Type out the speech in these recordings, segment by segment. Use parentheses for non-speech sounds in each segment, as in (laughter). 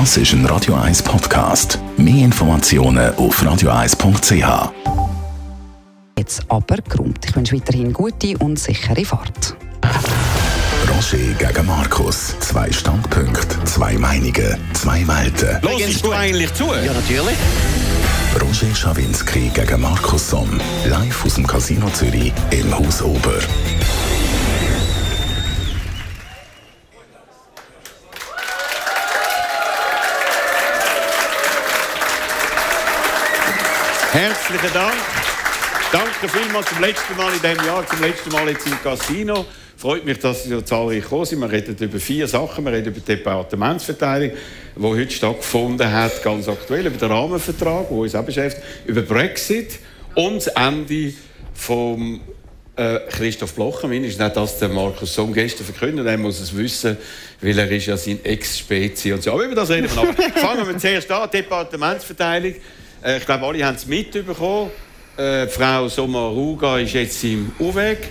Das ist ein Radio 1 Podcast. Mehr Informationen auf radio1.ch. Jetzt aber geräumt. Ich wünsche weiterhin gute und sichere Fahrt. Roger gegen Markus. Zwei Standpunkte, zwei Meinungen, zwei Welten. Hörst du eigentlich zu? Ja, natürlich. Roger Schawinski gegen Markus Somm. Live aus dem Casino Zürich im Haus Ober. Herzlichen Dank. Danke vielmals zum letzten Mal in diesem Jahr, zum letzten Mal jetzt im Casino. Freut mich, dass Sie so zahlreich gekommen sind. Wir reden über vier Sachen. Wir reden über die Departementsverteilung, die heute stattgefunden hat, ganz aktuell, über den Rahmenvertrag, der uns auch beschäftigt, über Brexit und das Ende von äh, Christoph Blocher, mindestens nicht das der Markus Sohn gestern verkündet, er muss es wissen, weil er ist ja sein Ex-Spezi so. Aber über das reden wir noch. Fangen wir zuerst an, Departementsverteilung. Äh, ich glaube, alle haben es mitbekommen. Äh, Frau Sommaruga ist jetzt im Uweg.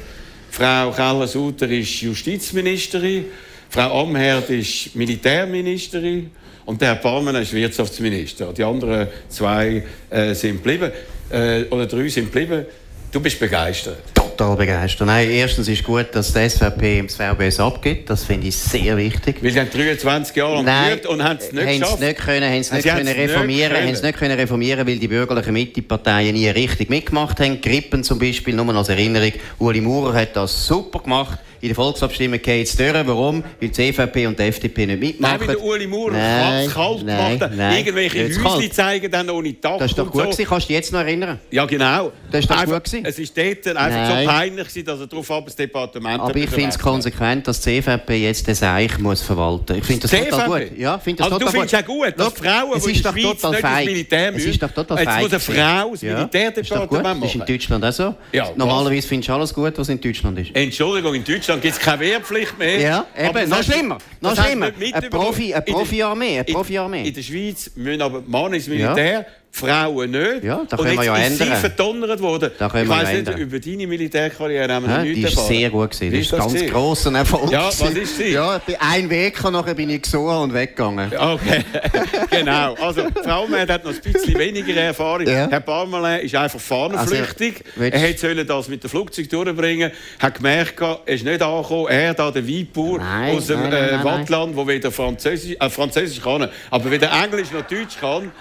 Frau Keller-Sutter ist Justizministerin. Frau Amherd ist Militärministerin. Und der Herr Palmen ist Wirtschaftsminister. Die anderen zwei äh, sind geblieben. Äh, oder drei sind geblieben. Du bist begeistert. Total begeistert. Nein, erstens ist gut, dass die SVP das VBS abgibt. Das finde ich sehr wichtig. Weil sie haben 23 Jahre lang Nein, und haben es nicht geschafft. es nicht können, haben es nicht können es nicht reformieren, können. nicht können reformieren, weil die bürgerlichen Mitteparteien nie richtig mitgemacht haben. Grippen zum Beispiel, nur als Erinnerung, Uli Maurer hat das super gemacht. In der Volksabstimmung geht es durch. Warum? Weil die CVP und die FDP nicht mitmachen. Nein, weil der Uli Maurer Nein, es kalt nein, gemacht nein. Irgendwelche Jetzt Häuschen zeigen dann ohne Dach Das ist doch gut so. gewesen. Kannst du dich jetzt noch erinnern? Ja, genau. Das ist doch Einfach- gut gewesen. Es ist dort einfach Nein. so peinlich, gewesen, dass er darauf ab das Departement Aber ich finde es konsequent, dass die CVP jetzt den Seich muss verwalten Ich finde das total CVP? gut. Ja, finde das also du total findest auch gut, dass Schau, Frauen, es ist doch total feig. Militär Es müssen. ist doch total Jetzt feig muss eine. Frau das Militärdepartement gut. Das ist in machen. Deutschland auch so. Normalerweise findest du alles gut, was in Deutschland ist. Entschuldigung, in Deutschland gibt es keine Wehrpflicht mehr. Ja, eben, noch schlimmer. Noch schlimmer. Eine mitbekommen. Profi- In Profi-Armee, in- Profi-Armee. Der Schweiz müssen aber Mann ins Militär, Frauen nicht. Ja, da Und können wir ja ist sie ändern. verdonnert worden. Da können ich weiss ja nicht, ändern. über deine Militärkarriere haben wir Ja, die nichts ist erfahren. sehr gut gewesen. Das ist ganz gewesen? grosser Erfolg. Ja, was ist sie? Ja, ein Weg nachher bin ich gesogen und weggegangen. Okay, (laughs) genau. Also, Frau Mann hat noch ein bisschen weniger Erfahrung. Ja. Herr Parmelin ist einfach fahnenflüchtig. Also, er hätte sollen das mit dem Flugzeug durchbringen hat gemerkt, er ist nicht angekommen. Er, da der Weinbauer Nein, aus dem nein, nein, äh, Wattland, der weder Französisch, äh, Französisch kann, aber weder Englisch noch Deutsch kann.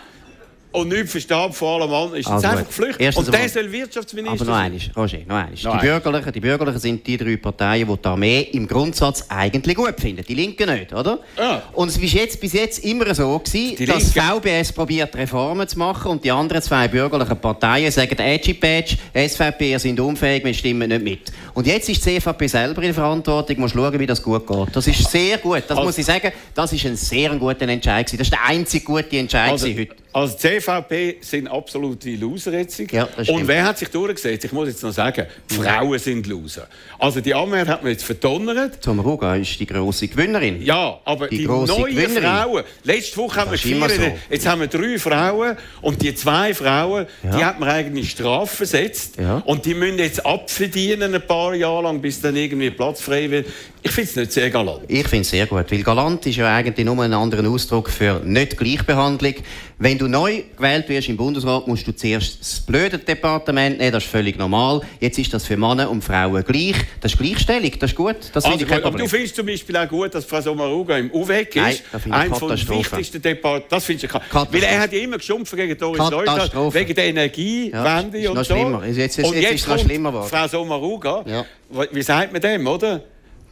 Und nichts versteht vor allem an, ist Also einfach geflüchtet. Und der soll Wirtschaftsminister Aber noch sein. eines, Roger, noch eines. Noch Die Bürgerlichen, die Bürgerlichen sind die drei Parteien, die die Armee im Grundsatz eigentlich gut finden. Die Linken nicht, oder? Ja. Und es war jetzt, bis jetzt immer so, gewesen, Die dass Linken- VBS probiert, Reformen zu machen und die anderen zwei bürgerlichen Parteien sagen, Edgy Badge, SVP, ihr sind unfähig, wir stimmen nicht mit. Und jetzt ist die CVP selber in der Verantwortung, muss schauen, wie das gut geht. Das ist sehr gut, das Also- muss ich sagen, das ist ein sehr guter Entscheid gewesen. Das ist der einzige gute Entscheid Also, heute. Also die CVP sind absolute Loser jetzt. Ja, Und wer hat sich durchgesetzt? Ich muss jetzt noch sagen, die Frauen sind Loser. Also die Ammer hat man jetzt verdonnert. Tom Ruga ist die grosse Gewinnerin. Ja, aber Die die, neuen Gewinnerin. Frauen. Letzte Woche haben wir gefeiert. so. Jetzt haben wir drei Frauen und die zwei Frauen, Ja. die hat man eigentlich Strafe versetzt. Ja. Und die müssen jetzt abverdienen ein paar Jahre lang, bis dann irgendwie Platz frei wird. Ich finde es nicht sehr galant. Ich finde es sehr gut, weil galant ist ja eigentlich nur ein anderer Ausdruck für nicht Gleichbehandlung. Wenn du neu gewählt wirst im Bundesrat, musst du zuerst das blöde Departement nehmen, das ist völlig normal. Jetzt ist das für Männer und Frauen gleich. Das ist Gleichstellung, das ist gut. Das Also, finde ich gut, aber du findest zum Beispiel auch gut, dass Frau Sommaruga im UWEG Nein, ist. das finde ich Ein von den wichtigsten. Das ka- Katastrophe. Weil er hat ja immer geschumpft gegen Doris Leuthard, wegen der Energiewende Ja, ist und noch so. schlimmer. Jetzt- jetzt- und jetzt jetzt ist es noch schlimmer geworden. Frau Sommaruga. Ja. Wie sagt man dem, oder?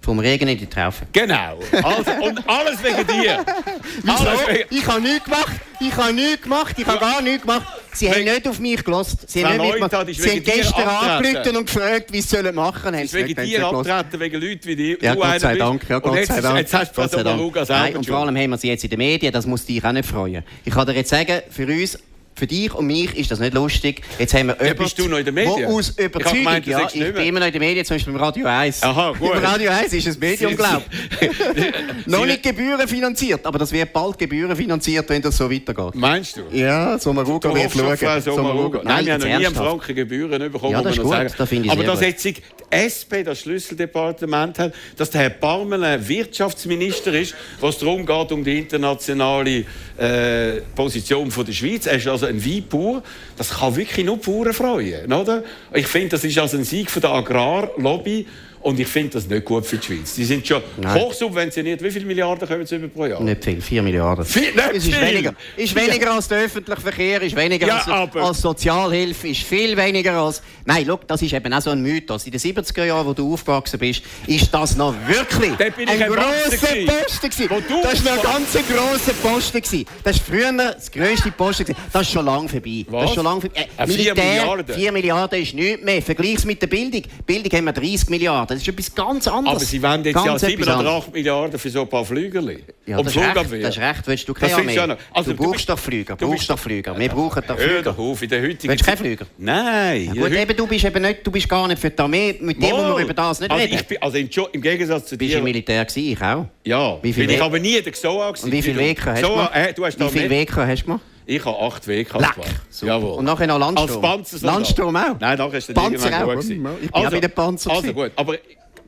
Vom Regen in die Traufe. Genau. Also, und alles wegen dir. (laughs) Alles wegen... Ich habe nichts gemacht. Ich habe nichts gemacht. Ich habe gar nichts gemacht. Sie haben Wegen- nicht auf mich gelost. Sie Frau haben nicht ist Sie haben gestern angerufen und gefragt, wie sie sollen machen sollen. ist wegen dir abtreten, wegen Leuten wie dir. Ja, Gott sei. Dank. Ja, Gott jetzt, sei Dank. jetzt hast du Gott sei Dank. Nein, und vor allem haben wir sie jetzt in den Medien, das muss dich auch nicht freuen. Ich kann dir jetzt sagen, für uns Für dich und mich ist das nicht lustig. Jetzt haben wir ja, bist du noch in den Medien? Wo aus Überzeugung, ich, gemeint, ja, ich bin immer noch in den Medien, zum Beispiel beim Radio 1. Aha, gut. Beim Radio 1 ist ein Medium, glaube ich. (laughs) noch nicht gebührenfinanziert, aber das wird bald gebührenfinanziert, wenn das so weitergeht. Meinst du? Ja, so mal schauen, wie schauen. So Nein, Nein, wir haben noch nie einen Franken Gebühren bekommen, ja, das ist gut, sagen. Das ich aber dass jetzt die SP das Schlüsseldepartement hat, dass der Herr Parmel ein Wirtschaftsminister ist, was darum geht, um die internationale äh, Position von der Schweiz. Er ist also ein Weinbauer. Das kann wirklich nur Bauern freuen. Oder? Ich finde, das ist also ein Sieg von der Agrarlobby. Und ich finde das nicht gut für die Schweiz. Die sind schon Nein. hochsubventioniert. Wie viele Milliarden kommen sie über pro Jahr? Nicht viel, 4 Milliarden. Viel, es ist weniger, ist weniger als der öffentliche Verkehr, ist weniger ja, als, als, Sozialhilfe, ist viel weniger als... Nein, look, das ist eben auch so ein Mythos. In den 70er Jahren, wo du aufgewachsen bist, ist das noch wirklich ein grosser Posten gewesen. Das war noch ein ganz grosser Posten gewesen. Das war früher das grösste Posten gewesen. Das ist schon lange vorbei. Was? Das ist schon lange vorbei. Äh, 4 Milliarden? 4 Milliarden ist nichts mehr. Vergleich mit der Bildung. Bildung haben wir 30 Milliarden. Das ist etwas ganz anderes. Aber Sie wollen jetzt ganz ja 7 oder 8 Milliarden für so ein paar Flügerli. Ja, um das, ist recht, das ist recht. Willst du keine Armee? Also, du brauchst doch Flüger. Du brauchst doch Flüger. Wir brauchen doch Flüger. Hör doch auf, in der heutigen Willst du keine Flüger? Nein. Ja, gut, eben, du bist eben nicht, du bist gar nicht für die Armee. Mit dem muss man über das nicht also reden. Bin, also im Gegensatz zu dir... Bist du im Militär gewesen? Ich auch. Ja. Wie viel bin ich aber nie der XOA gewesen. Und wie viele Wege hast du gemacht? Äh, wie viele Wege hast du gemacht? Ich habe acht gemacht. Jawohl. Und nachher noch Landsturm? Als Panzer Landsturm auch? Nein, nachher ist der Panzer auch. Ich bin also, auch wieder Panzer Also gut, aber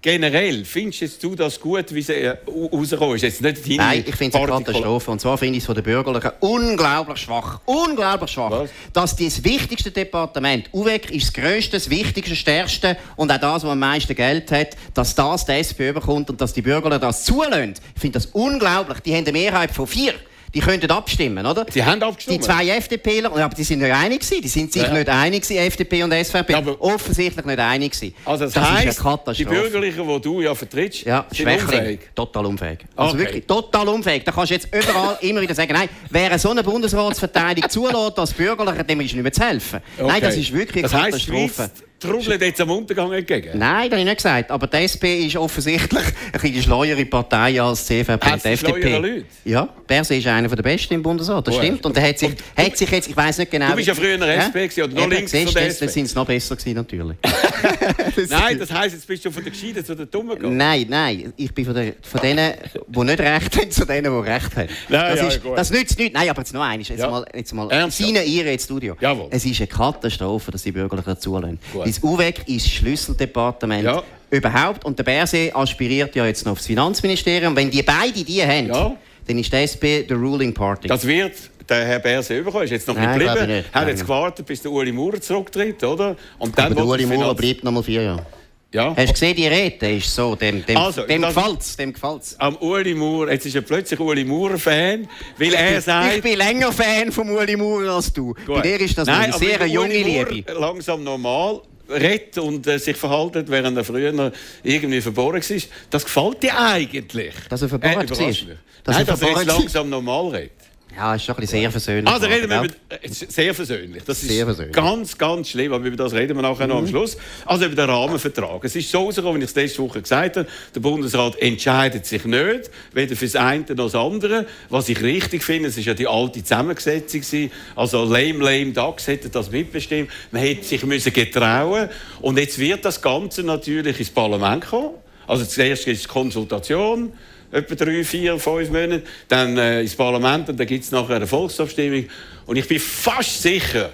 generell, findest du das gut, wie sie äh, rausgekommen ist? Jetzt nicht Nein, ich finde es eine Katastrophe. Und zwar finde ich es von den Bürgerlichen unglaublich schwach. Unglaublich schwach. Was? Dass das wichtigste Departement, UWEC, ist das grösste, das wichtigste, stärkste und auch das, was am meisten Geld hat, dass das die SP bekommt und dass die Bürger das zulassen. Ich finde das unglaublich. Die haben eine Mehrheit von vier. Die könnten abstimmen, oder? Die haben abgestimmt. Die zwei FDPler, aber die sind nicht einig gewesen. Die sind sich ja. nicht einig gewesen, FDP und SVP. Ja, Offensichtlich nicht einig gewesen. Also das, das heisst, die Bürgerlichen, die du ja vertrittst, ja, sind unfähig? Total unfähig. Also okay. wirklich total unfähig. Da kannst du jetzt überall (laughs) immer wieder sagen, nein, wer so eine Bundesratsverteidigung zulässt als Bürgerlicher, dem ist nicht mehr zu helfen. Okay. Nein, das ist wirklich eine das Katastrophe. Heisst, trudelt jetzt am Untergang entgegen? Nein, das habe ich nicht gesagt. Aber die SP ist offensichtlich (laughs) ein bisschen schleuere Partei als die CVP und die FDP. Leute? Ja, Berse ist einer der Besten im Bundesrat, das stimmt. Und er hat sich, hat sich jetzt, ich weiß nicht genau... Du bist ja früher in der SP ja? oder noch links von der SP. Dann sind es noch besser gewesen, natürlich. (laughs) nein, das heisst, jetzt bist du von den Gescheiten zu den Dummen gegangen? Nein, nein. Ich bin von, der, von denen, die nicht recht haben, zu denen, die recht haben. Nein, das, ja, ist, das nützt nichts. Nein, aber jetzt noch eines. Jetzt ja. mal, jetzt mal seine Ihre ins Studio. Jawohl. Es ist eine Katastrophe, dass die Bürgerlichen zulassen. Das UWEG ist Schlüsseldepartement ja. überhaupt. Und der Berse aspiriert ja jetzt noch aufs Finanzministerium. Wenn die beide die haben, ja. dann ist die SP the ruling party. Das wird der Herr Berse überkommen. Ist jetzt noch Nein, nicht geblieben. Nicht. Hat jetzt gewartet, bis der Uli Maurer zurücktritt, oder? Und dann Aber der Uli Maurer bleibt noch mal vier Jahre. Ja. Hast du gesehen, die Rede ist so, dem, dem, also, dem gefällt's, dem gefällt's. Am Uli Maurer, jetzt ist er plötzlich Uli Maurer-Fan, weil er sagt... Ich bin länger Fan von Uli Maurer als du. Gut. Bei dir ist das Nein, eine sehr junge Liebe. langsam normal redet und äh, sich verhalten, während er früher irgendwie verboren war. Das gefällt dir eigentlich. Dass er verboren äh, war? Dass Nein, dass er jetzt langsam normal redet. Ja, ist schon ein sehr versöhnlich. Also reden wir über, äh, sehr versöhnlich. Das ist sehr versöhnlich. ganz, ganz schlimm, aber über das reden wir nachher mhm. noch am mhm. Schluss. Also über den Rahmenvertrag. Es ist so rausgekommen, wie ich es letzte Woche gesagt habe, der Bundesrat entscheidet sich nicht, weder für das eine noch das andere. Was ich richtig finde, es ist ja die alte Zusammensetzung Also lame, lame Ducks hätten das mitbestimmt. Man hätte sich müssen getrauen und jetzt wird das Ganze natürlich ins Parlament kommen. Also zuerst ist Konsultation, etwa drei, vier, fünf Monate, dann äh, ins Parlament und dann gibt es nachher eine Volksabstimmung. Und ich bin fast sicher,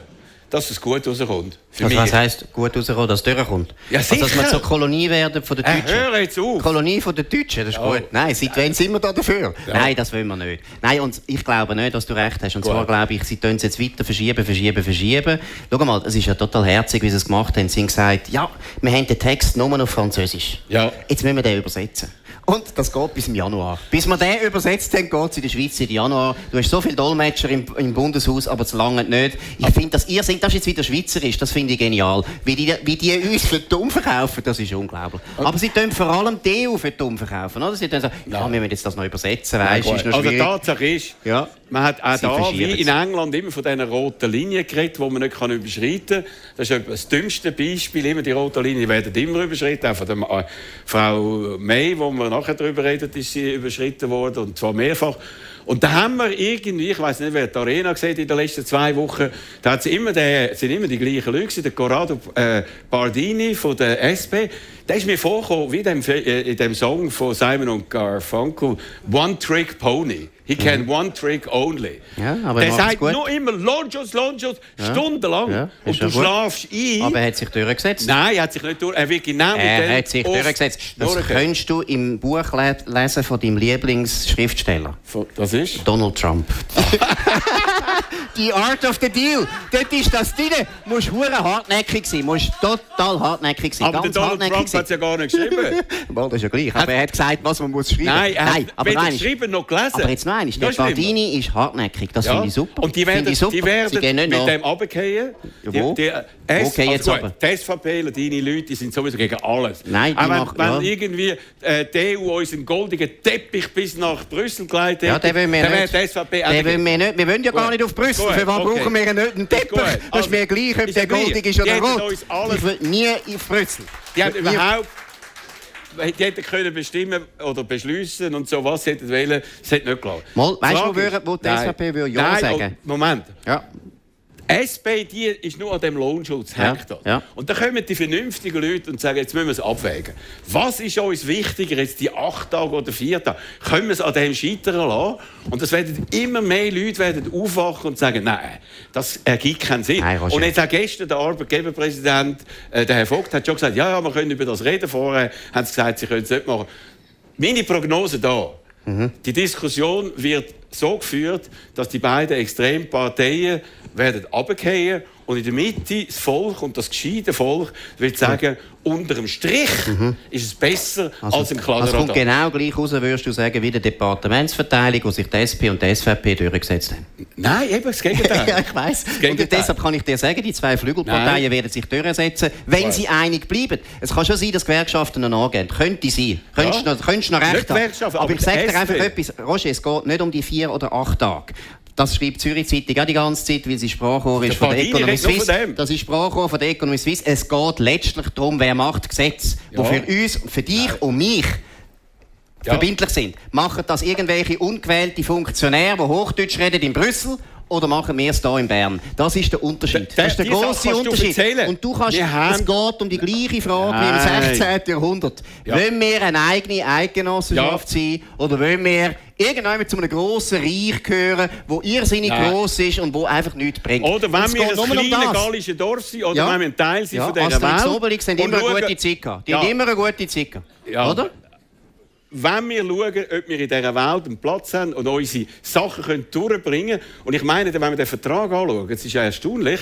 dass es gut rauskommt. also was heisst gut rauskommt, dass es durchkommt? Ja, sicher. Also, dass wir zur Kolonie werden von den äh, Deutschen. Äh, hör jetzt auf. Kolonie von den Deutschen, das ist oh. gut. Nein, seit wann sind wir da dafür? Ja. Nein, das wollen wir nicht. Nein, und ich glaube nicht, dass du recht hast. Und gut. zwar glaube ich, sie tun es jetzt weiter verschieben, verschieben, verschieben. Schau mal, es ist ja total herzig, wie sie es gemacht haben. Sie haben gesagt, ja, wir haben den Text nur noch auf Französisch. Ja. Jetzt müssen wir den übersetzen. Und das geht bis im Januar. Bis wir den übersetzt haben, geht es in der Schweiz im Januar. Du hast so viele Dolmetscher im, im Bundeshaus, aber zu lange nicht. Ich finde, dass ihr seid, das ist jetzt wieder Schweizerisch, das finde ich genial. Wie die, wie die uns für dumm verkaufen, das ist unglaublich. Okay. Aber sie tun vor allem die EU für dumm verkaufen. Oder? Sie tun so, ja, wir müssen jetzt das noch übersetzen, weißt, ja, ist noch Also Tatsache ist, ja. Man hat auch da, wie in. England, immer von diesen roten Linien geredet, die man nicht kann überschreiten kann. Das ist das dümmste Beispiel. Immer die roten Linien werden immer überschritten. Auch von der äh, Frau May, wo wir nachher darüber reden, ist sie überschritten worden. Und zwar mehrfach. Und da haben wir irgendwie, ich weiß nicht, wer die Arena gesehen in den letzten zwei Wochen, da hat immer der, sind immer die gleichen Leute der Corrado äh, Bardini von der SP. Der ist mir vorgekommen, wie dem, äh, in dem Song von Simon und Garfunkel, One Trick Pony. He can one trick only. Mhm. Ja, aber der er sagt gut. nur immer Lonjos, Lonjos, stundenlang. Ja, und du ja schlafst ein. Aber er hat sich durchgesetzt. Nein, er hat sich nicht durch. Er will genau Er hat sich durchgesetzt. Das könntest du im Buch le lesen von deinem Lieblingsschriftsteller. Das ist? Donald Trump. (laughs) Die Art of the Deal. Dort ist das drin. Du musst hure hartnäckig sein. Du musst total hartnäckig sein. Aber der Ganz Donald hartnäckig Trump hat es ja gar nicht geschrieben. (laughs) Mal, das ist ja gleich. Aber er hat gesagt, was man muss schreiben. Nein, er hat aber weder nein, ist- geschrieben noch gelesen. aber jetzt noch eines. Der Das ist hartnäckig. Das Ja. finde ich super. Und die werden, super. die werden mit nach. dem runterfallen. Ja, wo? Die, die, Wo S, jetzt also gut, die SVP, deine Leute, die sind sowieso gegen alles. Nein, die Auch wenn, wenn ja. irgendwie äh, die EU unseren goldigen Teppich bis nach Brüssel geleitet Ja, den wollen wir dann wäre nicht. die SVP auch Den wollen wir nicht. Wir wollen ja gar Gut. nicht auf Brüssel. Gut, Für was okay. brauchen wir nicht einen Teppich? Gut, Das also, ist mir gleich, ob der goldig ist Die oder rot. uns Ich will nie auf Brüssel. Die Nie- überhaupt die hätten können bestimmen oder beschließen und so was hätten wollen, es hat nicht. Mal, weißt du, wo wo die. SVP würde Ja Nein, sagen? oh, Moment. Ja. SP die ist nur an dem Lohnschutz Ja, ja. Und dann kommen die vernünftigen Leute und sagen, jetzt müssen wir es abwägen. Was ist uns wichtiger, jetzt die acht Tage oder vier Tage? Können wir es an dem scheitern lassen? Und das werden immer mehr Leute werden aufwachen und sagen, nein, das ergibt keinen Sinn. Nein, und jetzt auch gestern der Arbeitgeberpräsident, äh, der Herr Vogt, hat schon gesagt, ja, ja, wir können über das reden. Vorher haben sie gesagt, sie können es nicht machen. Meine Prognose da. Die Diskussion wird so geführt, dass die beiden extremen Parteien werden runterfallen und in der Mitte das Volk und das gescheite Volk wird sagen, unter dem Strich ist es besser als im Also kommt genau gleich raus, würdest du sagen, wie die Departementsverteilung, wo sich die SP und die SVP durchgesetzt haben. Nein, eben das Gegenteil. (laughs) ja, ich weiß. Gegenteil. Und deshalb kann ich dir sagen, die zwei Flügelparteien Nein. werden sich durchsetzen, wenn sie einig bleiben. Es kann schon sein, dass Gewerkschaften noch angehen. Könnte sein. Könntest Ja. noch, könntest noch recht Gewerkschaften, Aber aber ich sage dir einfach etwas. Roger, es geht nicht um die vier oder acht Tage. Das schreibt Zürich Zeitung auch die ganze Zeit, weil sie Sprachrohr ist von der Economy Suisse. Das ist Sprachrohr von der Economy Suisse. Es geht letztlich darum, wer macht Gesetze, Ja. die für uns, für dich und mich Ja. verbindlich sind. Machen das irgendwelche ungewählte Funktionäre, die Hochdeutsch reden in Brüssel? Oder machen wir es hier in Bern? Das ist der Unterschied. Das ist der grosse du Unterschied. erzählen. Und du kannst, es geht um die gleiche Frage wie Nein. im 16. Jahrhundert. Ja. Wollen wir eine eigene Eidgenossenschaft Ja. sein? Oder wollen wir irgendwann zu einem grossen Reich gehören, wo irrsinnig Nein. gross ist und wo einfach nichts bringt? Oder wenn wir ein um kleines das. gallisches Dorf sind, oder Ja. wenn wir ein Teil sind Ja, von dieser Asterix Welt. Obelix haben immer eine gute Zeit gehabt. Die Ja. haben immer eine gute Zeit gehabt. Ja. Oder? Wenn wir schauen, ob wir in dieser Welt einen Platz haben und unsere Sachen durchbringen können. Und ich meine, wenn wir den Vertrag anschauen, es ist ja erstaunlich,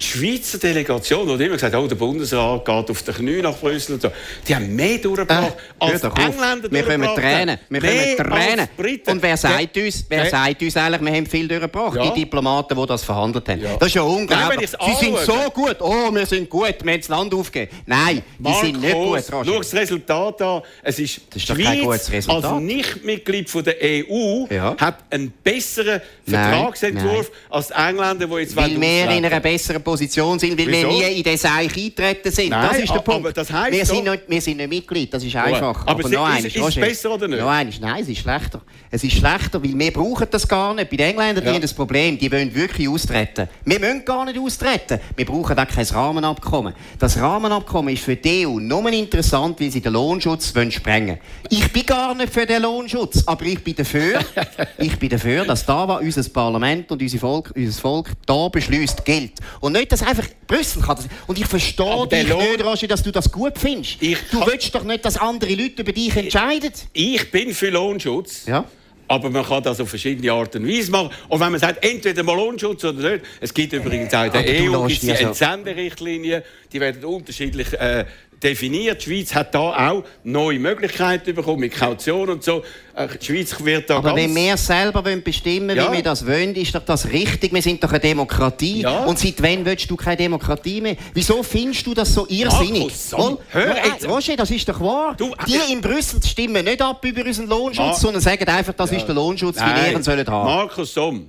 die Schweizer Delegation, die immer gesagt hat, oh, der Bundesrat geht auf die Knie nach Brüssel und so, die haben mehr durchgebracht Hör als die. Engländer Wir können Tränen. Wir können Tränen. Und wer sagt uns, wer Der- sagt uns eigentlich, wir haben viel durchgebracht? Ja. Die Diplomaten, die das verhandelt haben. Ja. Das ist ja Nein, unglaublich. Sie sind so gut. Oh, wir sind gut. Wir haben das Land aufgegeben. Nein, die sind nicht gut, schau das Resultat an. Es ist, Das ist doch die kein Schweiz gutes Resultat. als Nichtmitglied von der EU Ja. hat einen besseren Nein, Vertragsentwurf als die Engländer, die jetzt Weil wir in einer besseren Position sind, weil wir Wieso? nie in den Seich eingetreten sind. Nein, das ist der aber Punkt. das heisst wir, sind nicht, wir sind nicht Mitglied, das ist einfach. aber sie- noch ist- eines, ist es besser oder nicht? Noch eines. Nein, es ist schlechter. Es ist schlechter, weil wir brauchen das gar nicht. Bei den Engländern die Ja. haben das Problem, die wollen wirklich austreten. Wir müssen gar nicht austreten. Wir brauchen auch kein Rahmenabkommen. Das Rahmenabkommen ist für die EU nur interessant, weil sie den Lohnschutz wollen sprengen Ich bin gar nicht für den Lohnschutz, aber ich bin dafür, (laughs) ich bin dafür dass da, was unser Parlament und unser Volk, unser Volk da beschließt, gilt. Und nicht, dass einfach Brüssel kann das. Und ich verstehe dich Lohn- nicht, Roger, dass du das gut findest. Ich du kann- willst doch nicht, dass andere Leute über dich entscheiden. Ich bin für Lohnschutz. Ja. Aber man kann das auf verschiedene Art und Weise machen. Und wenn man sagt, entweder mal Lohnschutz oder nicht. Es gibt übrigens auch in der EU gibt's die also- Entsenderichtlinien, die werden unterschiedlich äh, definiert. Die Schweiz hat da auch neue Möglichkeiten bekommen mit Kaution und so. Äh, die Schweiz wird da Aber wenn wir selber bestimmen Ja. wie wir das wollen, ist doch das richtig. Wir sind doch eine Demokratie. Ja. Und seit wann willst du keine Demokratie mehr? Wieso findest du das so irrsinnig? Markus, hör jetzt. Roger, das ist doch wahr. Du, die äh, in Brüssel stimmen nicht ab über unseren Lohnschutz, Ah. sondern sagen einfach, das ist der Lohnschutz, wie Nein. Lehren sollen haben. Markus Somm,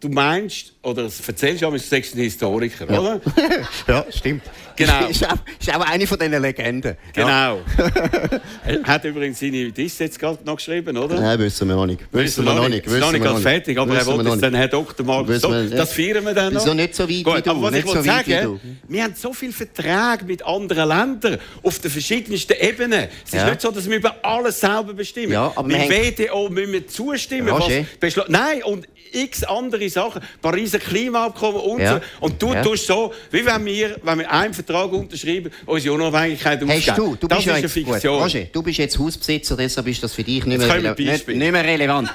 du meinst, oder es erzählst du, du sagst ein Historiker, oder? (laughs) ja, stimmt. Genau. Ist auch, ist auch eine von diesen Legenden. Genau. (laughs) er hat übrigens seine Diss jetzt gerade noch geschrieben, oder? Nein, wissen wir noch nicht. Wissen wir noch nicht. Ist noch nicht ganz fertig, aber er Wissen wir wollte nicht. dann Herr Dr. Wissen so, wir. Das feiern wir dann noch. Wieso nicht so weit Gut, wie du? Aber was Nicht ich so sagen, wir haben so viele Verträge mit anderen Ländern auf den verschiedensten Ebenen. Es ist Ja. nicht so, dass wir über alles selber bestimmen. Ja, aber mit WTO müssen wir zustimmen. Roger. was Nein, und x andere Sachen. Pariser Klimaabkommen und Ja. so. Und du Ja. tust so, wie wenn wir, wenn wir einen Vertrag unterschreiben, unsere Unabhängigkeit Hast aufgeben. du, du das bist ja ist eine jetzt, gut, Fiktion. Roger, du bist jetzt Hausbesitzer, deshalb ist das für dich nicht mehr, nicht, nicht mehr relevant.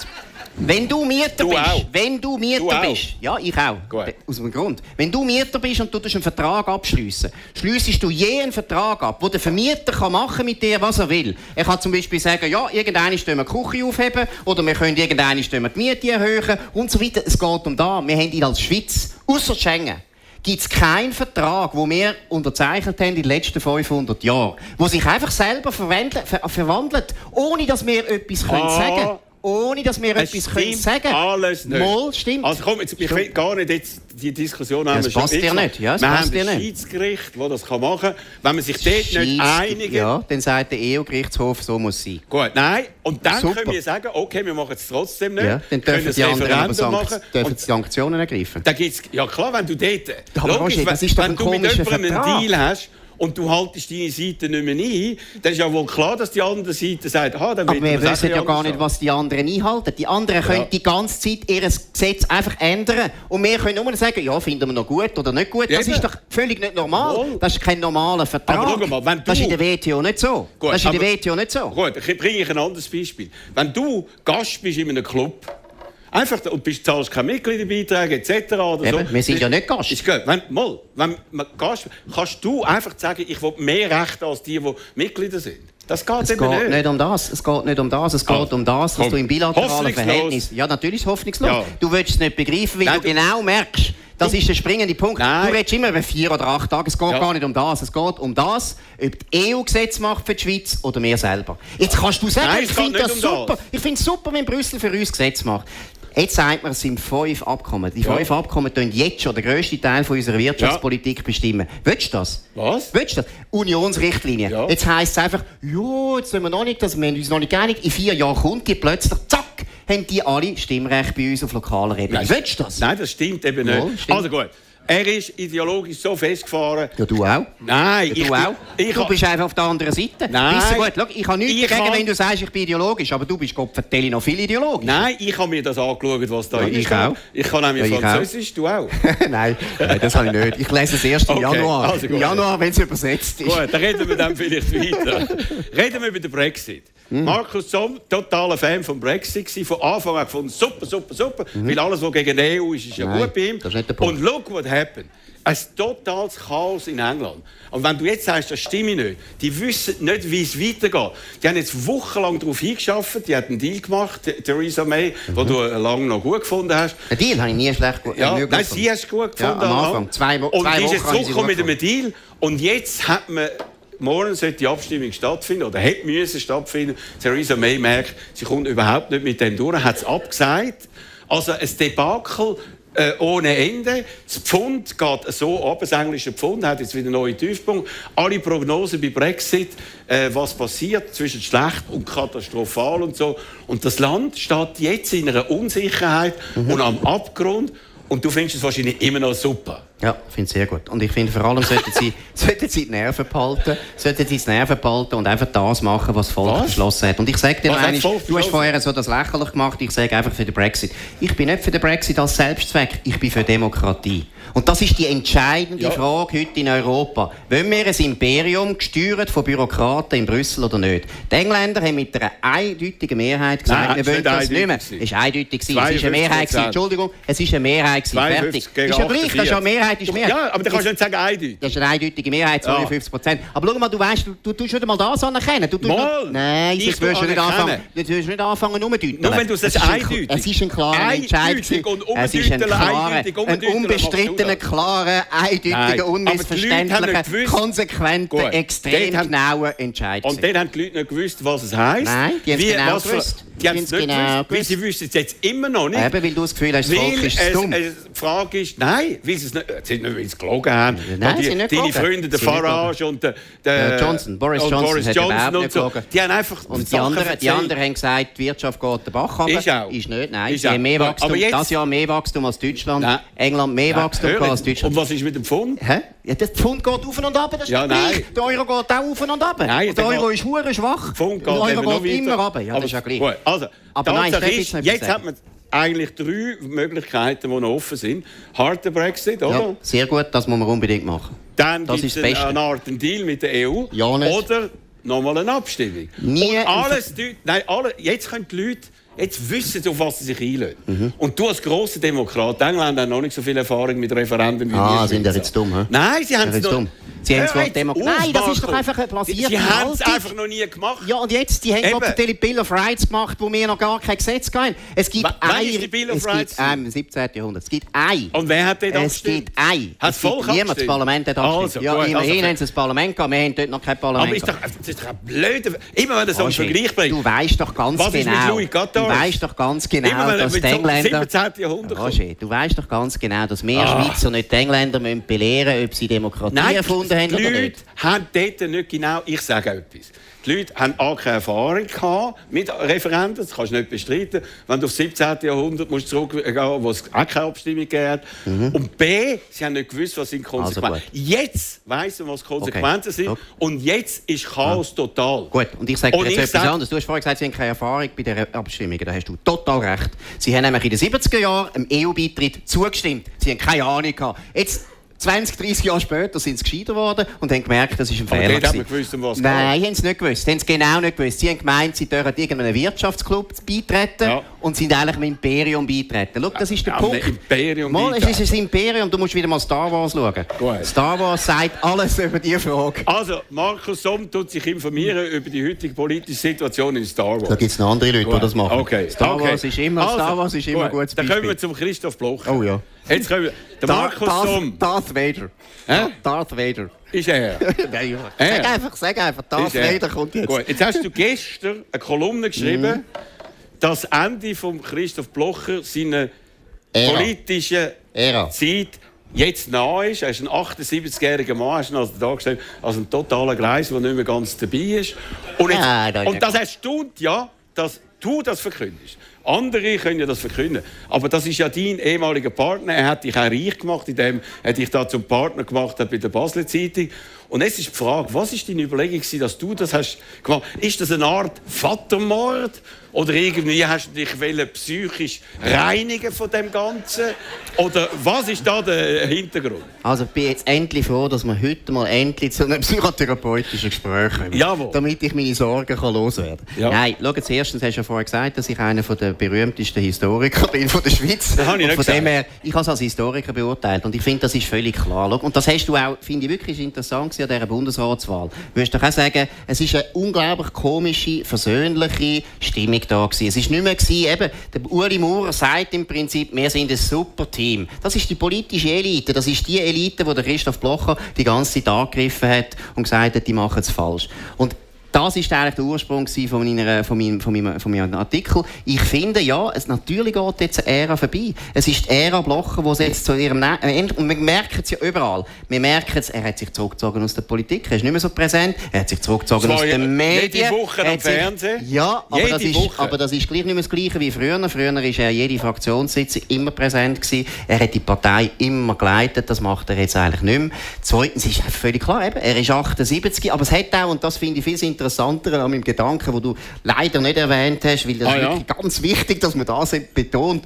Wenn du Mieter Du bist, auch. wenn du Mieter Du bist, ja, ich auch, Gut. aus dem Grund. Wenn du Mieter bist und du einen Vertrag abschließen, schließest du je einen Vertrag ab, wo der Vermieter kann machen mit dir, was er will. Er kann zum Beispiel sagen, ja, irgendeine stellen wir die Küche aufheben oder wir können irgendeine wir die Miete erhöhen und so weiter. Es geht um da. Wir haben ihn als Schweiz, außer Schengen, gibt es keinen Vertrag, den wir unterzeichnet haben in den letzten 500 Jahren, wo sich einfach selber verwandelt, ver verwandelt ohne dass wir etwas können Ah. sagen können. Ohne dass wir Es etwas können sagen alles nicht. Mal stimmt. Also komm, jetzt, ich will gar nicht jetzt die Diskussion haben wir schon passt dir nicht. Ja, wir passt haben ein nicht. Schiedsgericht, das das kann machen kann. Wenn man sich dort nicht Scheisse- einigen Ja, dann sagt der EU-Gerichtshof, so muss es sein. Gut, nein. Und dann Super. können wir sagen, okay, wir machen es trotzdem nicht. Ja, dann können dürfen die anderen machen. dürfen Sanktionen ergreifen. da gibt's, ja klar, wenn du dort, Aber logisch, Roger, das wenn, ist doch wenn ein du mit jemandem einen. Deal hast und du haltest deine Seite nicht mehr ein, dann ist ja wohl klar, dass die andere Seite sagt, aha, dann Aber wir ich wissen ja gar nicht, was die anderen einhalten. Die anderen können die ganze Zeit ihr Gesetz einfach ändern. Und wir können nur sagen, ja, finden wir noch gut oder nicht gut. Das Eben. ist doch völlig nicht normal. Wohl. Das ist kein normaler Vertrag. Aber schau mal, wenn das ist du- in der WTO nicht so. Gut, das ist in der WTO nicht so. Gut, dann bringe ich ein anderes Beispiel. Wenn du Gast bist in einem Club, einfach und bist, zahlst keine Mitgliederbeiträge etc. Oder Eben, so, wir sind ja nicht Gast. Ist gut. Wenn, mal, wenn man Gast, kannst du einfach sagen, ich will mehr Rechte als die, die Mitglieder sind. Das geht Es eben geht nicht. nicht um das. Es geht nicht um das. Es geht Ah, um das, dass komm. du im bilateralen. Verhältnis. Ja, natürlich ist es hoffnungslos. Ja. Du willst es nicht begreifen, weil Nein, du du- genau merkst, das ist der springende Punkt. Nein. Du redest immer über vier oder acht Tage. Es geht Ja. gar nicht um das. Es geht um das, ob die EU Gesetz macht für die Schweiz oder wir selber. Jetzt kannst du sagen, Nein, ich finde das um super. das. Ich finde es super, wenn Brüssel für uns Gesetz macht. Jetzt sagt man, es sind fünf Abkommen. Die Ja. fünf Abkommen tun jetzt schon den grössten Teil von unserer Wirtschaftspolitik bestimmen. Willst du das? Was? Willst du das? Unionsrichtlinie. Ja. Jetzt heisst es einfach, ja, jetzt sind wir noch nicht, dass wir uns noch nicht einig. In vier Jahren kommt die plötzlich, zack, haben die alle Stimmrecht bei uns auf lokaler Ebene. Willst du das? Nein, das stimmt eben nicht. stimmt. Also gut. Er ist ideologisch so festgefahren. Ja, du auch. Nein, Ja, ich du auch. Ich, du bist einfach auf der anderen Seite. Nein. Weißt du gut, schau, ich habe nichts Ich dagegen, kann- wenn du sagst, ich bin ideologisch, aber du bist Gott noch viel ideologisch. Nein, ich habe mir das angeschaut, was da Ja, drin ich auch. Ich kann nämlich Ja, ich Französisch, du auch. (laughs) nein, das habe ich nicht. Ich lese es erst im Okay, Januar. also Im. Januar, wenn es übersetzt ist. Gut, dann reden wir dann vielleicht weiter. (laughs) reden wir über den Brexit. Markus Somm, totaler Fan vom Brexit, von Anfang an gefunden, super, super, super, weil alles, was gegen die EU ist, ist ja Nein, gut bei ihm. das ist nicht der Punkt. Und look what happened. Ein totales Chaos in England. Und wenn du jetzt sagst, das stimme nicht, die wissen nicht, wie es weitergeht. Die haben jetzt wochenlang darauf hingeschafft, die hat einen Deal gemacht, Theresa May, Mhm. den du lange noch gut gefunden hast. Den Deal habe ich nie schlecht gut Ja, nein, gefunden. sie hast es gut Ja, gefunden. am Anfang. Zwei Wo- Und zwei die ist jetzt ich zurückgekommen mit einem Deal. Und jetzt hat man, morgen sollte die Abstimmung stattfinden, oder hätte müssen stattfinden. Theresa May merkt, sie kommt überhaupt nicht mit dem durch, hat es abgesagt. Also ein Debakel äh, ohne Ende. Das Pfund geht so ab, das englische Pfund hat jetzt wieder einen neuen Tiefpunkt. Alle Prognosen bei Brexit, äh, was passiert zwischen schlecht und katastrophal und so. Und das Land steht jetzt in einer Unsicherheit Mhm. und am Abgrund. Und du findest es wahrscheinlich immer noch super. Ja, ich finde es sehr gut. Und ich finde, vor allem sollten sie, (laughs) sollten sie die Nerven behalten, sollten sie die Nerven behalten und einfach das machen, was das Volk Was? beschlossen hat. Und ich sage dir Was Volk du hast vorher so das lächerlich gemacht, ich sage einfach für den Brexit. Ich bin nicht für den Brexit als Selbstzweck, ich bin für Demokratie. Und das ist die entscheidende Ja. Frage heute in Europa. Wollen wir ein Imperium gesteuert von Bürokraten in Brüssel oder nicht? Die Engländer haben mit einer eindeutigen Mehrheit gesagt, Nein, wir wollen war das nicht mehr. Es war eindeutig. Es ist eine 52%. Mehrheit. gewesen. Entschuldigung, es ist eine Mehrheit. gewesen. 52 Fertig. Ist ja gleich, das ist eine 48. Mehrheit ist Mehrheit. Ja, aber dann kannst du nicht sagen eindeutig. Das ist eine eindeutige Mehrheit, 52 Prozent. Aber schau mal, du weißt, du, du tust nicht mal das anerkennen. Du Mal. Nein, Ich wirst du nicht anfangen. Du wirst nicht anfangen, umzudeuten. Nur wenn du Es ist ein- eindeutig. Es ist ein klarer Entscheid. Es ist ein klarer, ein unbestrittener, klarer, eindeutiger, unmissverständlicher, konsequenter, extrem genauer Entscheid. Und dann haben die Leute nicht gewusst, was es heisst. Nein, die haben es genau gewusst. Die haben es nicht genau gewusst, weil sie wüssten es jetzt immer noch nicht. Eben, weil du das Gefühl hast, das Volk ist es, dumm. die Frage ist, nein, weil es nicht, sie nicht, weil sie gelogen haben. Nein, die, sie sind nicht Deine. Freunde, der sind Farage und der, der Johnson, Boris Johnson Boris hat Johnson überhaupt und nicht so. gelogen. Die haben einfach Und die anderen, die erzählt. anderen haben gesagt, die Wirtschaft geht den Bach runter. Ist auch. Ist nicht, nein. Ist sie auch. haben mehr Aber Wachstum, jetzt- das Jahr mehr Wachstum als Deutschland. Nein. England mehr Ja, Wachstum gehabt als. Deutschland. Und was ist mit dem Pfund? Hä? Ja, der Pfund geht auf und ab, das ist Ja, doch gleich. nein. Der Euro geht auch auf und ab. Nein, und der Euro ist hure schwach. Pfund geht der Euro geht immer runter. Ja, das ist ja gleich. Gut, also, Aber nein, jetzt hat man eigentlich drei Möglichkeiten, die noch offen sind. Harter Brexit, oder? Ja, sehr gut, das muss man unbedingt machen. Dann gibt es eine, Art Deal mit der EU. Ja, nicht. Oder nochmal eine Abstimmung. Nie Und alles, nein, alle, jetzt können die Leute Jetzt wissen sie, auf was sie sich einlösen. Mhm. Und du als grosser Demokrat, die Engländer haben noch nicht so viel Erfahrung mit Referenden wie Ah, wir sind ja jetzt dumm, hä? Nein, sie haben es noch... dumm. Sie haben zwar Demo- Nein, das ist doch einfach eine blasierte Sie haben es einfach noch nie gemacht. Ja, und jetzt, die haben gerade den Bill of Rights gemacht, wo wir noch gar kein Gesetz hatten. Es gibt W- ein... ist die Bill of es Rights Gibt, ähm, Im 17. Jahrhundert. Es gibt ein... Und wer hat dort Es abgestimmt? gibt ein. Hat Es das gibt niemand. Das? Parlament hat. Also, ja, gut, immerhin also- haben sie ein Parlament gehabt. Wir haben dort noch kein Parlament Aber ist doch, das ist doch. Immer wenn er so einen Vergleich bringt. Du weißt doch ganz Was ist mit genau. Louis XIV? Du weißt doch ganz genau, Immer wenn dass die so Engländer. 17. Jahrhundert. Roger, du weißt doch ganz genau, dass wir Ah. Schweizer nicht die Engländer müssen belehren müssen, ob sie Demokratie erfunden haben die Leute haben dort nicht genau... Ich sage etwas. Die Leute haben A, keine Erfahrung gehabt mit Referenden, das kannst du nicht bestreiten. Wenn du aufs 17. Jahrhundert musst zurückgehen wo es auch keine Abstimmung gegeben hat. Und B, sie haben nicht gewusst, was sind die Konsequenzen. Mhm. Also jetzt weiss man, was Konsequenzen sind. Okay. Und jetzt ist Chaos total. Gut, und ich sage Und dir jetzt etwas sag- anderes. Du hast vorhin gesagt, Sie haben keine Erfahrung bei den Abstimmungen. Da hast du total recht. Sie haben nämlich in den 70er Jahren dem EU-Beitritt zugestimmt. Sie haben keine Ahnung gehabt. Jetzt 20, 30 Jahre später sind sie gescheiter geworden und haben gemerkt, das ist ein Aber Fehler. man gewesen. gewusst, um was Nein, haben sie nicht gewusst. Sie haben es genau nicht gewusst. Sie haben gemeint, sie dürfen irgendeinem Wirtschaftsclub beitreten Ja. und sind eigentlich einem Imperium beitreten. Schau, das ist der Ja, Punkt. Imperium mal, es ist ein Imperium. Du musst wieder mal Star Wars schauen. Gut. Star Wars sagt alles über diese Frage. Also, Markus Somm tut sich informieren über die heutige politische Situation in Star Wars. Da gibt es noch andere Leute, die das machen. Okay. Star, okay. Wars ist immer, Also, Star Wars ist immer gut. Dann kommen wir zum Christoph Bloch. Oh ja. Jetzt kommen wir. Der Markus Darth, Somm Darth Vader. Hä? Darth Vader. ist er. (laughs) Nein, ja. Sag einfach, sag einfach, Darth Ist er. Vader kommt jetzt. Gut, jetzt hast du gestern eine Kolumne geschrieben, das Ende von Christoph Blocher seiner Ära. politischen Ära. Zeit jetzt nahe ist. Er ist ein 78-jähriger Mann, hast du ihn also dargestellt, als ein totaler Greis, der nicht mehr ganz dabei ist. Und, jetzt, Ah, und das erstaunt ja, dass du das verkündest. Andere können ja das verkünden. Aber das ist ja dein ehemaliger Partner. Er hat dich auch reich gemacht, indem er dich da zum Partner gemacht hat bei der Basler Zeitung. Und jetzt ist die Frage, was ist deine Überlegung, dass du das hast gemacht? Ist das eine Art Vatermord? Oder irgendwie hast du dich wollen psychisch reinigen von dem Ganzen? Oder was ist da der Hintergrund? Also ich bin jetzt endlich froh, dass wir heute mal endlich zu einem psychotherapeutischen Gespräch kommen. Jawohl. Damit ich meine Sorgen kann loswerden kann. Ja. Nein, schau, erstens hast du ja vorher gesagt, dass ich einer der berühmtesten Historiker bin von der Schweiz. Das habe ich Und nicht von dem gesagt. her, ich habe es als Historiker beurteilt und ich finde, das ist völlig klar. Und das hast du auch, finde ich wirklich interessant an dieser Bundesratswahl. Du wirst doch auch sagen, es ist eine unglaublich komische, versöhnliche Stimmung da gewesen. Es ist nicht mehr gewesen, eben, der Uri Maurer sagt im Prinzip, wir sind ein super Team. Das ist die politische Elite. Das ist die Elite, die Christoph Blocher die ganze Zeit angegriffen hat und gesagt hat, die machen es falsch. Und das ist eigentlich der Ursprung von, meiner, von, meinem, von, meinem, von meinem Artikel. Ich finde, ja, es natürlich geht jetzt eine Ära vorbei. Es ist die Ära Blocher, wo es jetzt zu ihrem Ne- Ende... Und wir merken es ja überall. Wir merken es, er hat sich zurückgezogen aus der Politik. Er ist nicht mehr so präsent. Er hat sich zurückgezogen aus den jede Medien. Woche Er am Fernsehen. Ja, aber Jede das, ist, Woche. aber das ist gleich nicht mehr das Gleiche wie früher. Früher war er jede Fraktionssitzung immer präsent. Gewesen. Er hat die Partei immer geleitet. Das macht er jetzt eigentlich nicht mehr. Zweitens ist völlig klar, eben, er ist 78, aber es hat auch, und das finde ich viel interessanter an meinem Gedanken, wo du leider nicht erwähnt hast, weil das Ah, ist ja? wirklich ganz wichtig, dass man das betont.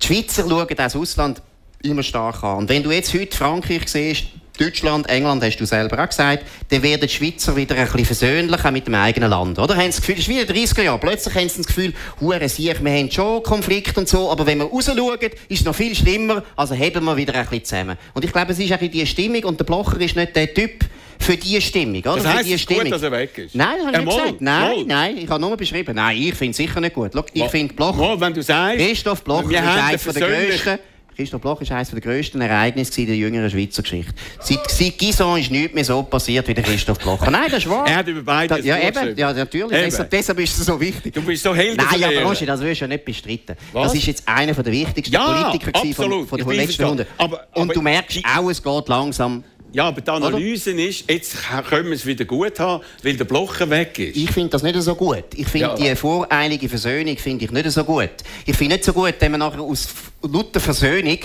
Die Schweizer schauen das Ausland immer stark an. Und wenn du jetzt heute Frankreich siehst, Deutschland, England, hast du selber auch gesagt, dann werden die Schweizer wieder ein bisschen versöhnlicher mit dem eigenen Land. Oder? Haben das Gefühl, das ist wie in den 30er Jahren. Plötzlich haben sie das Gefühl, hure sicher, wir haben schon Konflikte und so, aber wenn wir rausschauen, ist es noch viel schlimmer, also heben wir wieder ein bisschen zusammen. Und ich glaube, es ist auch die Stimmung und der Blocher ist nicht der Typ, für diese Stimmung. Oder? Das heisst, für die ist gut, dass er weg ist? Nein, das habe ich Äh, nicht mal, gesagt. Nein, mal. nein, ich habe nur beschrieben. Nein, ich finde es sicher nicht gut. Schau, ich finde Blocher... Mal, wenn du sagst, Christoph Blocher wir ist eines der grössten... Christoph Blocher ist eines der grössten Ereignisse in der jüngeren Schweizer Geschichte. Seit, seit Gison ist nichts mehr so passiert wie der Christoph Blocher. Nein, das ist wahr. Er hat über beide Ja, eben, ja, natürlich. Eben. Deshalb, deshalb ist es so wichtig. Du bist so Helden Nein, aber. Roger, das wirst du ja nicht bestreiten. Was? Das ist jetzt einer der wichtigsten Ja, Politiker von, von der letzten Runde. einverstanden. Aber- Und aber du merkst auch, es geht langsam. Ja, aber die Analyse ist, jetzt können wir es wieder gut haben, weil der Blocher weg ist. Ich finde das nicht so gut. Ich finde Ja. die voreilige Versöhnung finde ich nicht so gut. Ich finde nicht so gut, wenn wir nachher aus lauter Versöhnung,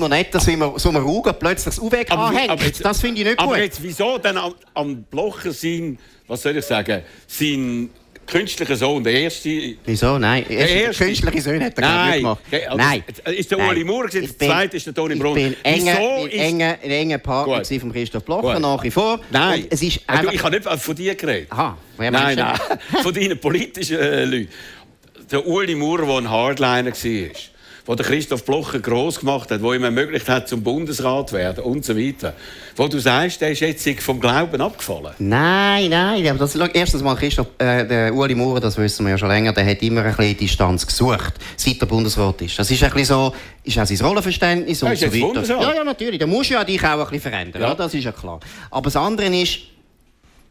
wir nicht, dass wir so einem Rugen plötzlich wie- anhängt. Das finde ich nicht aber gut. jetzt, wieso dann am, am Blocher sein, was soll ich sagen, sein künstlicher Sohn, der erste... Wieso? Nein. Erst erste- künstliche Söhne hat er ich, nicht gemacht. Okay, also Nein. Ist der Nein. Uli Maurer, Ich der zweite ist der Toni Ich Brunner. bin enger, Wieso bin enger, ein enger Partner Gut. von Christoph Blocher, Gut. nach wie vor. Nein, Und es ist Ah, einfach... ich habe nicht von dir geredet. Aha, wer Nein, nein, (laughs) von deinen politischen äh, Leuten. Der Uli Maurer, der ein Hardliner war, wo der Christoph Blocher gross gemacht hat, wo ihm ermöglicht hat, zum Bundesrat zu werden und so weiter. Wo du sagst, der ist jetzt vom Glauben abgefallen. Nein, nein, aber das, schau, erstens mal, Christoph, äh, der Ueli Maurer, das wissen wir ja schon länger, der hat immer ein bisschen Distanz gesucht, seit er Bundesrat ist. Das ist ein bisschen so, ist auch sein Rollenverständnis Er und so weiter. Bundesrat. Ja, ja, natürlich, da musst du ja dich auch ein bisschen verändern, Ja. ja. das ist ja klar. Aber das andere ist,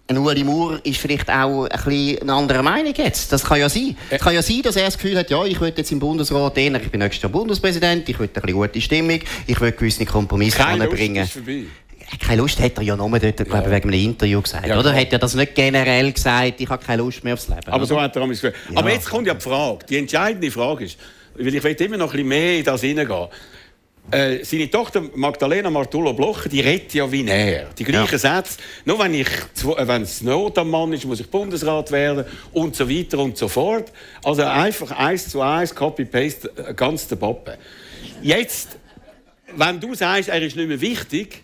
ein Ueli Maurer ist vielleicht auch ein bisschen eine andere Meinung jetzt. Das kann ja sein. Es kann ja sein, dass er das Gefühl hat, ja, ich will jetzt im Bundesrat, eher, ich bin nächstes Jahr Bundespräsident, ich will ein bisschen gute Stimmung, ich will gewisse Kompromisse Keine Lust anbringen. ist vorbei. Keine Lust hat er ja nur dort, glaube ich, wegen einem Interview gesagt. Ja, oder? Hat er das nicht generell gesagt, ich habe keine Lust mehr aufs Leben? Aber oder? so hat er amigs gesagt. Ja. Aber jetzt kommt ja die Frage, die entscheidende Frage ist, weil ich will immer noch ein bisschen mehr in das hineingehen. Äh, seine Tochter Magdalena Martullo Blocher, die redet ja wie er. Die gleichen Sätze. Nur wenn ich, äh, wenn es Not am Mann ist, muss ich Bundesrat werden und so weiter und so fort. Also einfach eins zu eins, Copy-Paste, äh, ganz der Pappe. Jetzt, wenn du sagst, er ist nicht mehr wichtig,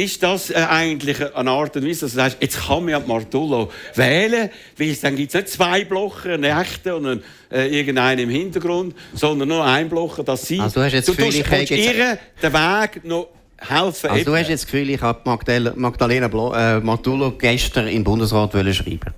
ist das äh, eigentlich eine Art und Weise, dass du sagst, jetzt kann man ja Martullo wählen, weil dann gibt es nicht zwei Blocher, einen echten und einen, äh, irgendeinen im Hintergrund, sondern nur einen Blocher, dass sie... Also du hast jetzt du das Gefühl, ich jetzt- ihr den Weg noch helfen. Also du hast jetzt das Gefühl, ich habe Magdalena, Magdalena Blo äh, Martullo gestern im Bundesrat wollen schreiben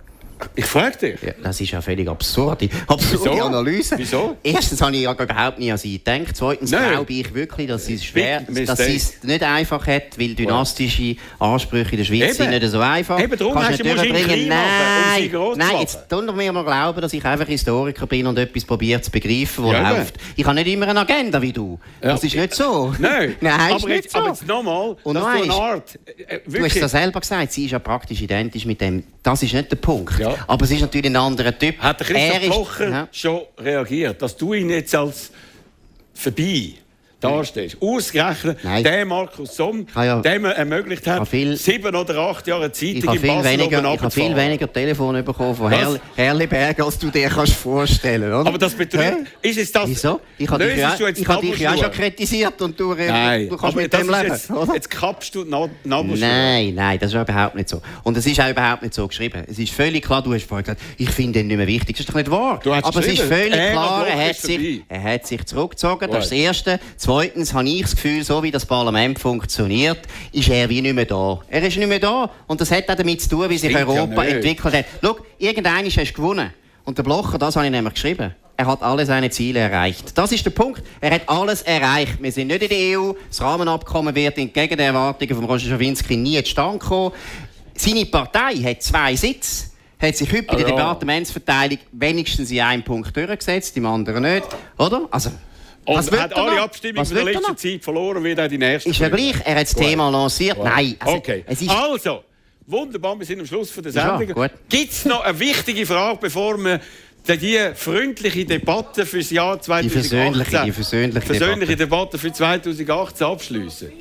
Ich frage dich. ja, Das ist ja völlig absurd. Absurde Wieso? Analyse. Wieso? Erstens habe ich ja überhaupt nicht an sie gedacht. Zweitens Nein. glaube ich wirklich, dass sie es schwer, Big dass sie es nicht einfach hat, weil dynastische Ansprüche in der Schweiz Eben. sind nicht so einfach. Eben, darum Kannst hast du- nicht durchbringen. machen, um sie Nein, nein, jetzt tun wir mir mal glauben, dass ich einfach Historiker bin und etwas probiere zu begreifen, was Ja, läuft. Ich habe nicht immer eine Agenda wie du. Das ist nicht so. (laughs) Nein, (laughs) nein ist aber, nicht jetzt, so. aber jetzt nochmal, Und noch du eine. Art... Äh, Du hast es ja selber gesagt, sie ist ja praktisch identisch mit dem. Das ist nicht der Punkt. Ja. Aber es ist natürlich ein anderer Typ. Hat der Er Christoph ist- Blocher Ja. schon reagiert, dass du ihn jetzt als vorbei darstellst? Ausgerechnet Nein. der Markus Somm, ja- dem er ermöglicht hat, viel- sieben oder acht Jahre Zeitung in viel, Basel weniger, oben ich habe viel weniger Telefone bekommen von? Herr, Herliberg, als du dir kannst vorstellen kannst. Aber das betrifft... Ist es das... Wieso? Ich habe dich, ja, ich habe dich ja auch schon kritisiert und du, Nein, du kannst mit dem leben. jetzt, oder? jetzt kappst du Nabelschnur. Nein, nein, das ist überhaupt nicht so. Und es ist auch überhaupt nicht so geschrieben. Es ist völlig klar, du hast vorhin gesagt, ich finde ihn nicht mehr wichtig. Das ist doch nicht wahr. Aber es ist völlig klar, er hat, sich, er hat sich zurückgezogen. Das ist das. Erste. Zweitens habe ich das Gefühl, so wie das Parlament funktioniert, ist er wie nicht mehr da. Er ist nicht mehr da. Und das hat auch damit zu tun, wie sich Stimmt ja Europa nicht. entwickelt hat. Schau, irgendeiner hast du gewonnen. Und der Blocher, das habe ich nämlich geschrieben. Er hat alle seine Ziele erreicht. Das ist der Punkt. Er hat alles erreicht. Wir sind nicht in der EU. Das Rahmenabkommen wird entgegen den Erwartungen von Roger Schawinski nie zustande kommen. Seine Partei hat zwei Sitze. Hat sich heute bei der ja. Departementsverteilung wenigstens in einem Punkt durchgesetzt, im anderen nicht. Oder? Also, Und was hat er alle noch? Abstimmungen in der er letzten? Zeit verloren, wird auch die nächste. Ist ja gleich. Er hat das Gut. Thema lanciert. Nein, also, okay. es ist also, wunderbar, wir sind am Schluss von der Ja, Sendung. gut. Gibt es noch eine wichtige Frage, bevor wir die- die freundliche Debatte für das Jahr 2018... versöhnliche- die versöhnliche versöhnliche Debatte für 2018 abschließen?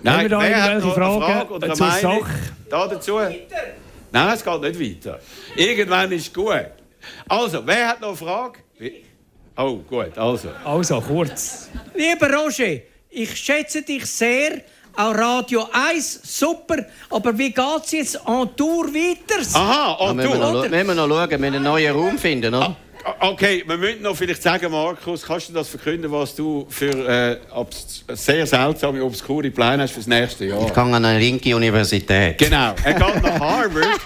Da wer hat noch eine Fragen Frage oder eine Meinung Sache? da dazu? Nein, es geht nicht weiter. Irgendwann ist gut. Also, wer hat noch eine Frage? Oh, gut, also. Also, kurz. Lieber Roger, ich schätze dich sehr auch Radio 1, super. Aber wie geht es jetzt en Tour weiter? Aha, Ja, und müssen, wir noch, müssen wir noch schauen, wenn wir einen neuen Raum finden, oder? Okay, wir müssen noch vielleicht sagen, Markus, kannst du das verkünden, was du für äh, obs- sehr seltsame, obskure Pläne hast fürs nächste Jahr? Ich gehe an eine linke Universität. Genau, er geht nach Harvard,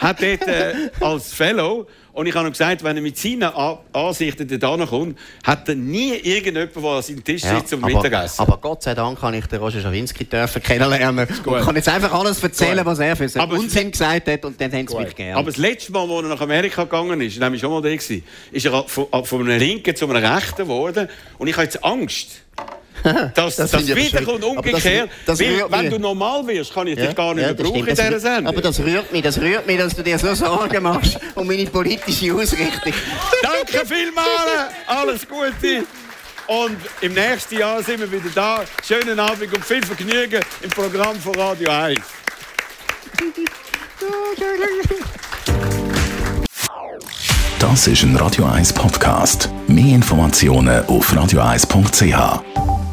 hat dort äh, als Fellow und ich habe ihm gesagt, wenn er mit seinen A Ansichten da kommt, hat er nie irgendjemand, der an seinem Tisch sitzt zum aber, Mittagessen. aber Gott sei Dank kann ich den Roger Schawinski dürfen kennenlernen. Ich kann jetzt einfach alles erzählen, Gut. was er für es- Unsinn gesagt hat und dann haben sie mich gern. Aber das letzte Mal, als er nach Amerika gegangen ist, nämlich schon mal da gewesen, ist er von, von einem Linken zu einem Rechten geworden. Und ich habe jetzt Angst, (laughs) das, Das aber wiederkommt. Aber das- umgekehrt. das weil, wenn mich. du normal wirst, kann ich dich gar nicht Ja, mehr das brauchen stimmt. in dieser Das- Sendung. Aber das rührt mich, das rührt mich, dass du dir so Sorgen machst um meine politische Ausrichtung. (laughs) Danke vielmals, alles Gute. Und im nächsten Jahr sind wir wieder da. Schönen Abend und viel Vergnügen im Programm von Radio 1. Das ist ein Radio 1 Podcast. Mehr Informationen auf radio1.ch.